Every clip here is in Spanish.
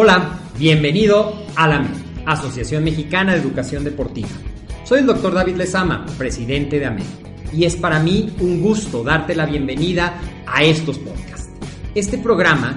Hola, bienvenido a la AMED, Asociación Mexicana de Educación Deportiva. Soy el doctor David Lezama, presidente de AMED, y es para mí un gusto darte la bienvenida a estos podcasts. Este programa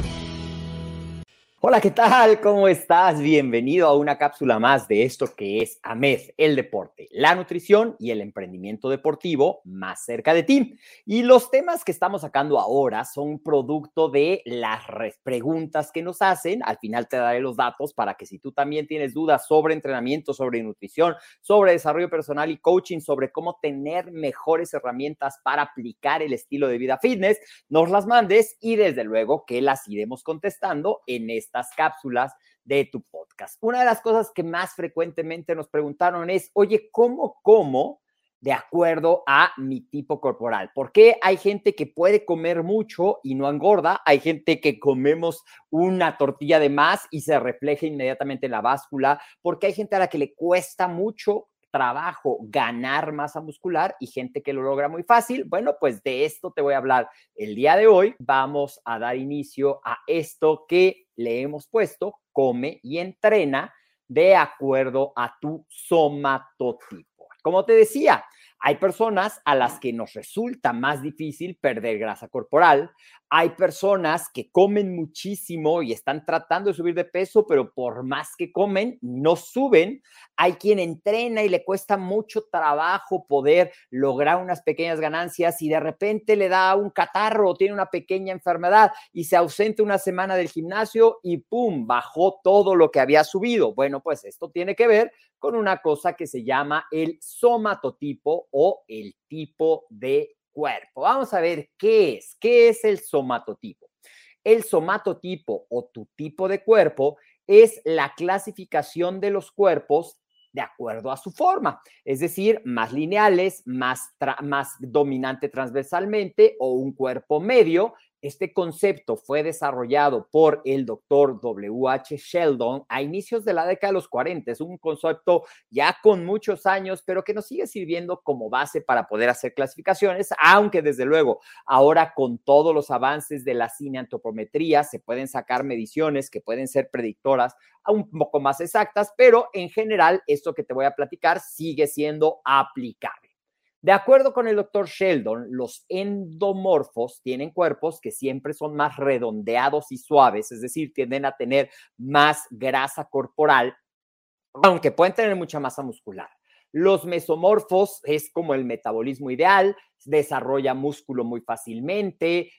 Hola, ¿qué tal? ¿Cómo estás? Bienvenido a una cápsula más de esto que es AMED, el deporte, la nutrición y el emprendimiento deportivo más cerca de ti. Y los temas que estamos sacando ahora son producto de las preguntas que nos hacen. Al final te daré los datos para que si tú también tienes dudas sobre entrenamiento, sobre nutrición, sobre desarrollo personal y coaching, sobre cómo tener mejores herramientas para aplicar el estilo de vida fitness, nos las mandes y desde luego que las iremos contestando en este estas cápsulas de tu podcast. Una de las cosas que más frecuentemente nos preguntaron es, oye, ¿cómo como de acuerdo a mi tipo corporal? Porque hay gente que puede comer mucho y no engorda, hay gente que comemos una tortilla de más y se refleja inmediatamente en la báscula, porque hay gente a la que le cuesta mucho trabajo ganar masa muscular y gente que lo logra muy fácil. Bueno, pues de esto te voy a hablar el día de hoy. Vamos a dar inicio a esto que le hemos puesto, come y entrena de acuerdo a tu somatotipo. Como te decía, hay personas a las que nos resulta más difícil perder grasa corporal. Hay personas que comen muchísimo y están tratando de subir de peso, pero por más que comen, no suben. Hay quien entrena y le cuesta mucho trabajo poder lograr unas pequeñas ganancias y de repente le da un catarro o tiene una pequeña enfermedad y se ausenta una semana del gimnasio y ¡pum! bajó todo lo que había subido. Bueno, pues esto tiene que ver con una cosa que se llama el somatotipo o el tipo de cuerpo. Vamos a ver qué es, qué es el somatotipo. El somatotipo o tu tipo de cuerpo es la clasificación de los cuerpos de acuerdo a su forma, es decir, más lineales, más, más dominante transversalmente o un cuerpo medio este concepto fue desarrollado por el doctor W.H. Sheldon a inicios de la década de los 40. Es un concepto ya con muchos años, pero que nos sigue sirviendo como base para poder hacer clasificaciones, aunque desde luego ahora con todos los avances de la cineantropometría se pueden sacar mediciones que pueden ser predictoras un poco más exactas, pero en general esto que te voy a platicar sigue siendo aplicable. De acuerdo con el doctor Sheldon, los endomorfos tienen cuerpos que siempre son más redondeados y suaves, es decir, tienden a tener más grasa corporal, aunque pueden tener mucha masa muscular. Los mesomorfos es como el metabolismo ideal, desarrolla músculo muy fácilmente,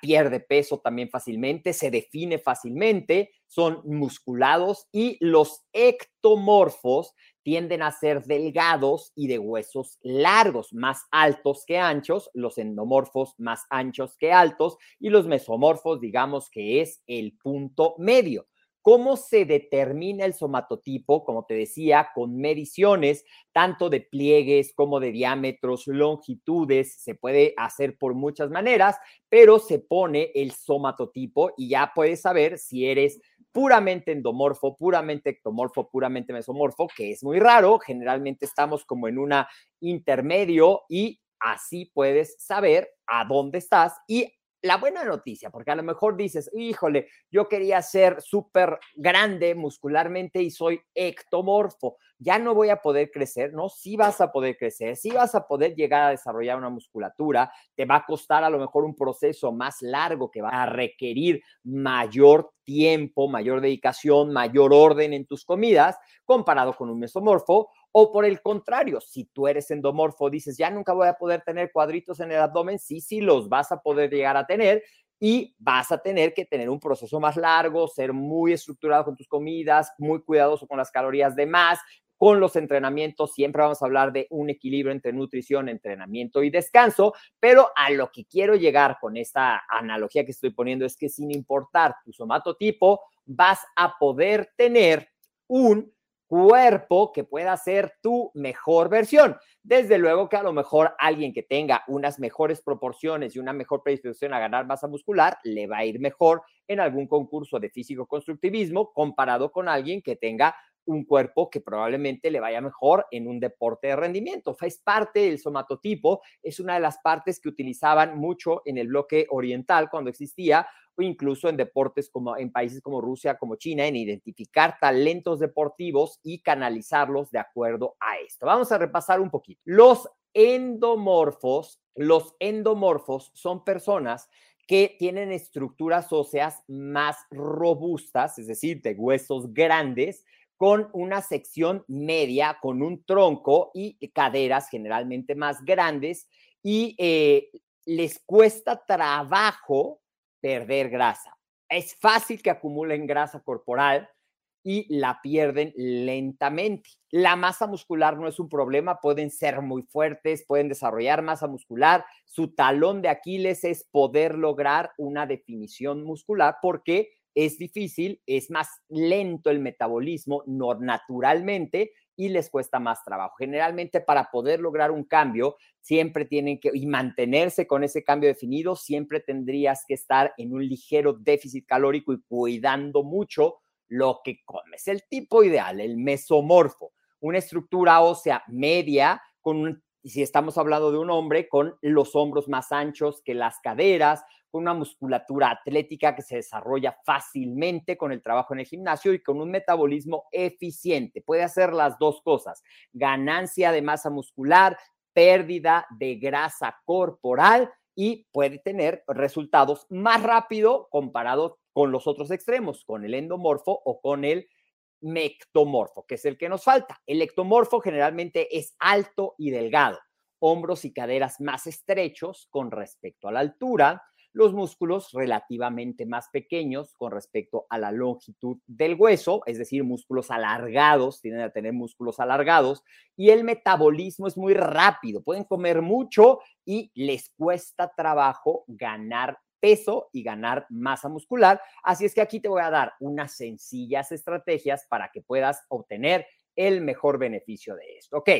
pierde peso también fácilmente, se define fácilmente, son musculados y los ectomorfos tienden a ser delgados y de huesos largos, más altos que anchos, los endomorfos más anchos que altos y los mesomorfos, digamos que es el punto medio. ¿Cómo se determina el somatotipo? Como te decía, con mediciones tanto de pliegues como de diámetros, longitudes, se puede hacer por muchas maneras, pero se pone el somatotipo y ya puedes saber si eres puramente endomorfo, puramente ectomorfo, puramente mesomorfo, que es muy raro. Generalmente estamos como en una intermedio y así puedes saber a dónde estás y la buena noticia, porque a lo mejor dices, híjole, yo quería ser súper grande muscularmente y soy ectomorfo, ya no voy a poder crecer, ¿no? Sí vas a poder crecer, sí vas a poder llegar a desarrollar una musculatura, te va a costar a lo mejor un proceso más largo que va a requerir mayor tiempo, mayor dedicación, mayor orden en tus comidas, comparado con un mesomorfo, o por el contrario, si tú eres endomorfo, dices, ya nunca voy a poder tener cuadritos en el abdomen, sí, sí, los vas a poder llegar a tener y vas a tener que tener un proceso más largo, ser muy estructurado con tus comidas, muy cuidadoso con las calorías de más, con los entrenamientos. Siempre vamos a hablar de un equilibrio entre nutrición, entrenamiento y descanso, pero a lo que quiero llegar con esta analogía que estoy poniendo es que sin importar tu somatotipo, vas a poder tener un cuerpo que pueda ser tu mejor versión. Desde luego que a lo mejor alguien que tenga unas mejores proporciones y una mejor predisposición a ganar masa muscular le va a ir mejor en algún concurso de físico-constructivismo comparado con alguien que tenga un cuerpo que probablemente le vaya mejor en un deporte de rendimiento. Es parte del somatotipo, es una de las partes que utilizaban mucho en el bloque oriental cuando existía incluso en deportes como en países como Rusia, como China, en identificar talentos deportivos y canalizarlos de acuerdo a esto. Vamos a repasar un poquito. Los endomorfos, los endomorfos son personas que tienen estructuras óseas más robustas, es decir, de huesos grandes, con una sección media, con un tronco y caderas generalmente más grandes y eh, les cuesta trabajo perder grasa. Es fácil que acumulen grasa corporal y la pierden lentamente. La masa muscular no es un problema, pueden ser muy fuertes, pueden desarrollar masa muscular. Su talón de Aquiles es poder lograr una definición muscular porque es difícil, es más lento el metabolismo no, naturalmente y les cuesta más trabajo. Generalmente para poder lograr un cambio, siempre tienen que, y mantenerse con ese cambio definido, siempre tendrías que estar en un ligero déficit calórico y cuidando mucho lo que comes. El tipo ideal, el mesomorfo, una estructura ósea media con si estamos hablando de un hombre con los hombros más anchos que las caderas, con una musculatura atlética que se desarrolla fácilmente con el trabajo en el gimnasio y con un metabolismo eficiente. Puede hacer las dos cosas, ganancia de masa muscular, pérdida de grasa corporal y puede tener resultados más rápido comparado con los otros extremos, con el endomorfo o con el mectomorfo, que es el que nos falta. El ectomorfo generalmente es alto y delgado, hombros y caderas más estrechos con respecto a la altura, los músculos relativamente más pequeños con respecto a la longitud del hueso, es decir, músculos alargados, tienen a tener músculos alargados, y el metabolismo es muy rápido, pueden comer mucho y les cuesta trabajo ganar peso y ganar masa muscular. Así es que aquí te voy a dar unas sencillas estrategias para que puedas obtener el mejor beneficio de esto. Ok,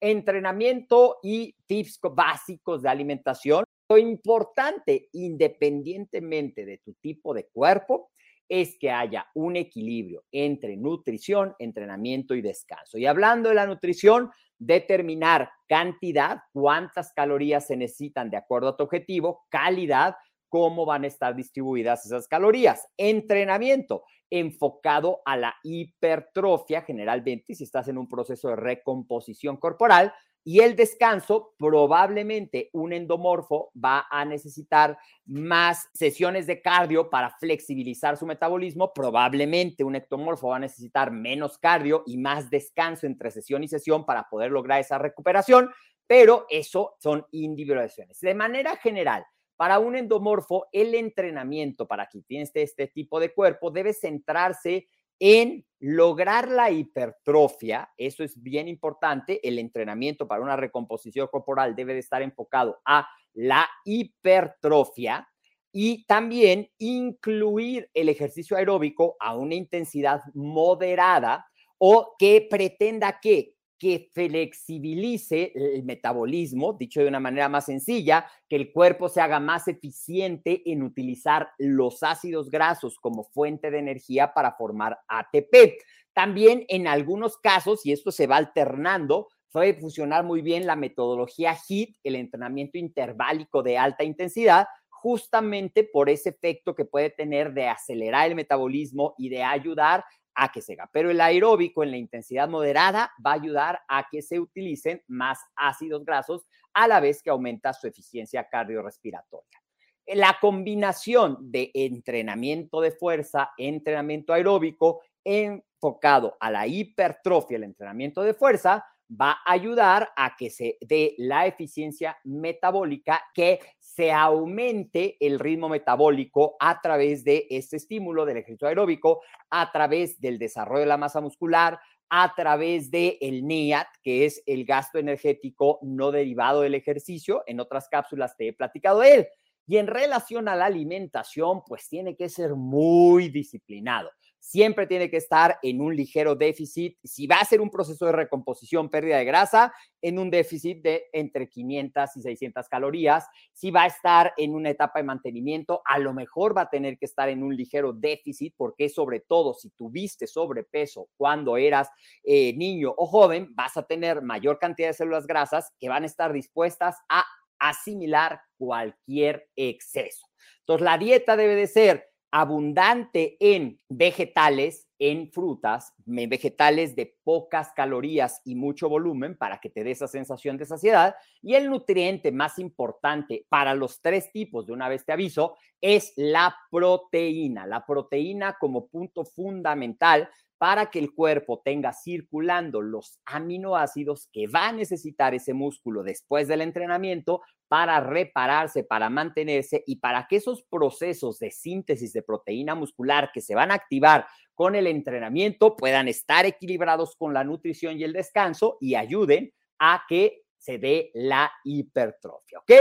entrenamiento y tips básicos de alimentación. Lo importante, independientemente de tu tipo de cuerpo, es que haya un equilibrio entre nutrición, entrenamiento y descanso. Y hablando de la nutrición, determinar cantidad, cuántas calorías se necesitan de acuerdo a tu objetivo, calidad, cómo van a estar distribuidas esas calorías. Entrenamiento enfocado a la hipertrofia, generalmente si estás en un proceso de recomposición corporal, y el descanso, probablemente un endomorfo va a necesitar más sesiones de cardio para flexibilizar su metabolismo. Probablemente un ectomorfo va a necesitar menos cardio y más descanso entre sesión y sesión para poder lograr esa recuperación, pero eso son individualizaciones. De manera general, para un endomorfo, el entrenamiento para quien tiene este, este tipo de cuerpo debe centrarse en lograr la hipertrofia, eso es bien importante, el entrenamiento para una recomposición corporal debe de estar enfocado a la hipertrofia y también incluir el ejercicio aeróbico a una intensidad moderada o que pretenda que que flexibilice el metabolismo, dicho de una manera más sencilla, que el cuerpo se haga más eficiente en utilizar los ácidos grasos como fuente de energía para formar ATP. También en algunos casos, y esto se va alternando, puede funcionar muy bien la metodología HIT, el entrenamiento interválico de alta intensidad, justamente por ese efecto que puede tener de acelerar el metabolismo y de ayudar a que se haga. Pero el aeróbico en la intensidad moderada va a ayudar a que se utilicen más ácidos grasos a la vez que aumenta su eficiencia cardiorrespiratoria. La combinación de entrenamiento de fuerza, entrenamiento aeróbico enfocado a la hipertrofia, el entrenamiento de fuerza, va a ayudar a que se dé la eficiencia metabólica, que se aumente el ritmo metabólico a través de este estímulo del ejercicio aeróbico, a través del desarrollo de la masa muscular, a través del el NEAT, que es el gasto energético no derivado del ejercicio. En otras cápsulas te he platicado de él. Y en relación a la alimentación, pues tiene que ser muy disciplinado siempre tiene que estar en un ligero déficit. Si va a ser un proceso de recomposición, pérdida de grasa, en un déficit de entre 500 y 600 calorías. Si va a estar en una etapa de mantenimiento, a lo mejor va a tener que estar en un ligero déficit, porque sobre todo si tuviste sobrepeso cuando eras eh, niño o joven, vas a tener mayor cantidad de células grasas que van a estar dispuestas a asimilar cualquier exceso. Entonces, la dieta debe de ser abundante en vegetales, en frutas, en vegetales de pocas calorías y mucho volumen para que te dé esa sensación de saciedad. Y el nutriente más importante para los tres tipos, de una vez te aviso, es la proteína. La proteína como punto fundamental para que el cuerpo tenga circulando los aminoácidos que va a necesitar ese músculo después del entrenamiento para repararse, para mantenerse y para que esos procesos de síntesis de proteína muscular que se van a activar con el entrenamiento puedan estar equilibrados con la nutrición y el descanso y ayuden a que se dé la hipertrofia, ¿ok?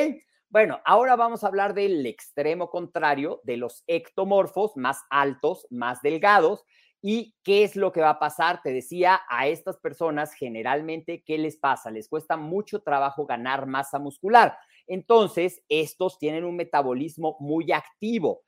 Bueno, ahora vamos a hablar del extremo contrario de los ectomorfos más altos, más delgados, ¿Y qué es lo que va a pasar? Te decía, a estas personas generalmente, ¿qué les pasa? Les cuesta mucho trabajo ganar masa muscular. Entonces, estos tienen un metabolismo muy activo.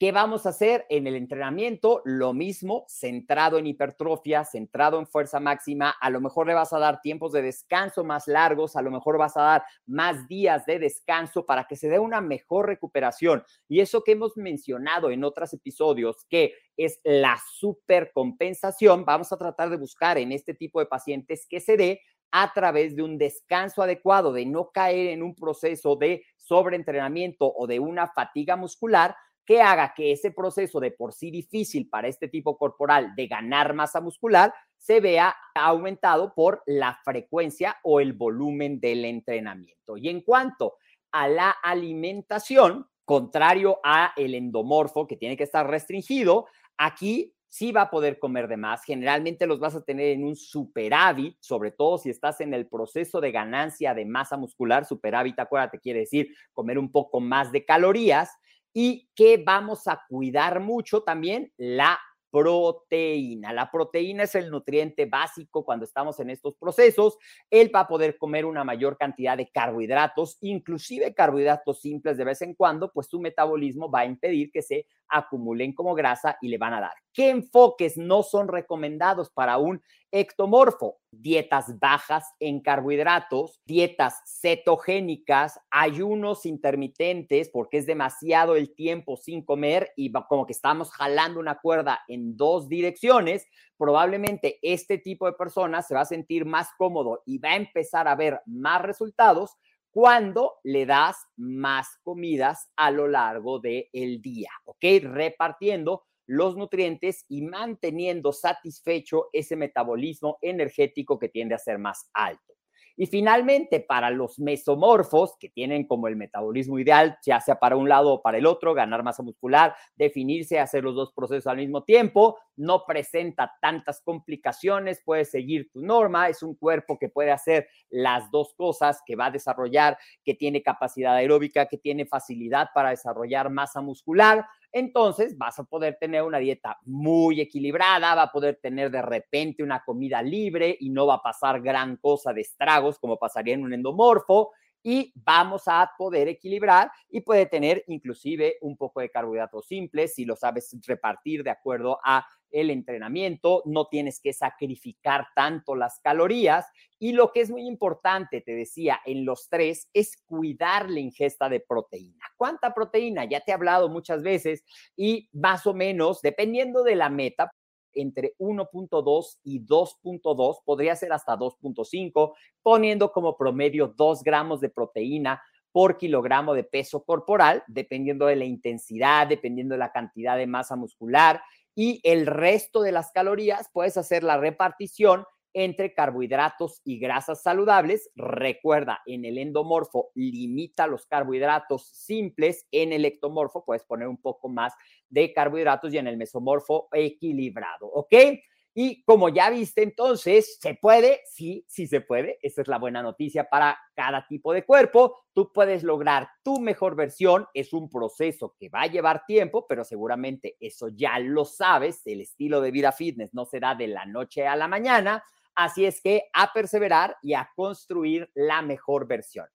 ¿Qué vamos a hacer en el entrenamiento? Lo mismo, centrado en hipertrofia, centrado en fuerza máxima. A lo mejor le vas a dar tiempos de descanso más largos, a lo mejor vas a dar más días de descanso para que se dé una mejor recuperación. Y eso que hemos mencionado en otros episodios, que es la supercompensación, vamos a tratar de buscar en este tipo de pacientes que se dé a través de un descanso adecuado, de no caer en un proceso de sobreentrenamiento o de una fatiga muscular que haga que ese proceso de por sí difícil para este tipo corporal de ganar masa muscular se vea aumentado por la frecuencia o el volumen del entrenamiento. Y en cuanto a la alimentación, contrario a el endomorfo que tiene que estar restringido, aquí sí va a poder comer de más. Generalmente los vas a tener en un superávit, sobre todo si estás en el proceso de ganancia de masa muscular. Superávit, acuérdate, quiere decir comer un poco más de calorías y que vamos a cuidar mucho también la proteína. La proteína es el nutriente básico cuando estamos en estos procesos. Él va a poder comer una mayor cantidad de carbohidratos, inclusive carbohidratos simples de vez en cuando, pues su metabolismo va a impedir que se acumulen como grasa y le van a dar. ¿Qué enfoques no son recomendados para un ectomorfo? Dietas bajas en carbohidratos, dietas cetogénicas, ayunos intermitentes, porque es demasiado el tiempo sin comer y como que estamos jalando una cuerda en dos direcciones. Probablemente este tipo de personas se va a sentir más cómodo y va a empezar a ver más resultados cuando le das más comidas a lo largo del día, ¿ok? Repartiendo los nutrientes y manteniendo satisfecho ese metabolismo energético que tiende a ser más alto. Y finalmente, para los mesomorfos, que tienen como el metabolismo ideal, ya sea para un lado o para el otro, ganar masa muscular, definirse, hacer los dos procesos al mismo tiempo, no presenta tantas complicaciones, puede seguir tu norma, es un cuerpo que puede hacer las dos cosas, que va a desarrollar, que tiene capacidad aeróbica, que tiene facilidad para desarrollar masa muscular, entonces vas a poder tener una dieta muy equilibrada, va a poder tener de repente una comida libre y no va a pasar gran cosa de estragos como pasaría en un endomorfo. Y vamos a poder equilibrar y puede tener inclusive un poco de carbohidratos simples si lo sabes repartir de acuerdo a el entrenamiento, no tienes que sacrificar tanto las calorías y lo que es muy importante, te decía, en los tres es cuidar la ingesta de proteína. ¿Cuánta proteína? Ya te he hablado muchas veces y más o menos, dependiendo de la meta, entre 1.2 y 2.2, podría ser hasta 2.5, poniendo como promedio 2 gramos de proteína por kilogramo de peso corporal, dependiendo de la intensidad, dependiendo de la cantidad de masa muscular y el resto de las calorías puedes hacer la repartición entre carbohidratos y grasas saludables. Recuerda, en el endomorfo limita los carbohidratos simples, en el ectomorfo puedes poner un poco más de carbohidratos y en el mesomorfo equilibrado, ¿ok? Y como ya viste, entonces, ¿se puede? Sí, sí se puede. Esa es la buena noticia para cada tipo de cuerpo. Tú puedes lograr tu mejor versión. Es un proceso que va a llevar tiempo, pero seguramente eso ya lo sabes. El estilo de vida fitness no será de la noche a la mañana. Así es que a perseverar y a construir la mejor versión.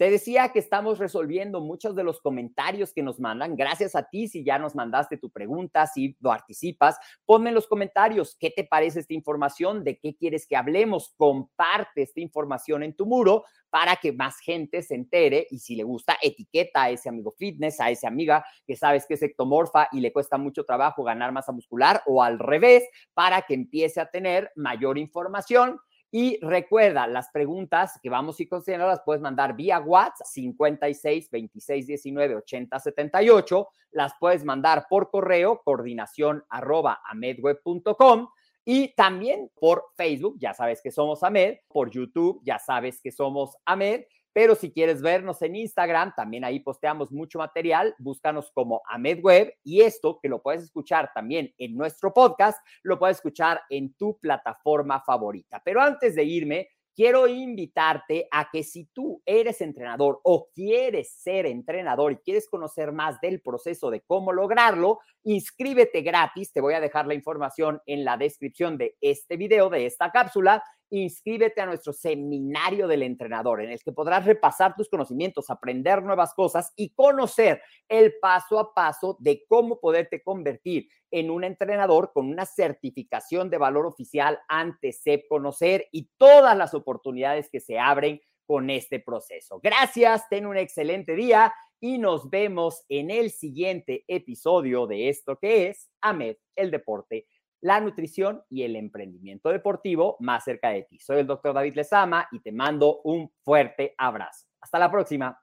Te decía que estamos resolviendo muchos de los comentarios que nos mandan. Gracias a ti si ya nos mandaste tu pregunta, si participas, ponme en los comentarios qué te parece esta información, de qué quieres que hablemos. Comparte esta información en tu muro para que más gente se entere y si le gusta, etiqueta a ese amigo fitness, a esa amiga que sabes que es ectomorfa y le cuesta mucho trabajo ganar masa muscular o al revés, para que empiece a tener mayor información y recuerda, las preguntas que vamos a ir considerando las puedes mandar vía WhatsApp 56 26 19 80 78. Las puedes mandar por correo coordinación arroba amedweb.com y también por Facebook, ya sabes que somos AMED, por YouTube, ya sabes que somos AMED pero si quieres vernos en Instagram, también ahí posteamos mucho material. Búscanos como AmedWeb y esto que lo puedes escuchar también en nuestro podcast, lo puedes escuchar en tu plataforma favorita. Pero antes de irme, quiero invitarte a que si tú eres entrenador o quieres ser entrenador y quieres conocer más del proceso de cómo lograrlo, inscríbete gratis. Te voy a dejar la información en la descripción de este video, de esta cápsula inscríbete a nuestro seminario del entrenador, en el que podrás repasar tus conocimientos, aprender nuevas cosas y conocer el paso a paso de cómo poderte convertir en un entrenador con una certificación de valor oficial ante SEP Conocer y todas las oportunidades que se abren con este proceso. Gracias, ten un excelente día y nos vemos en el siguiente episodio de esto que es AMED, el deporte la nutrición y el emprendimiento deportivo más cerca de ti. Soy el doctor David Lezama y te mando un fuerte abrazo. Hasta la próxima.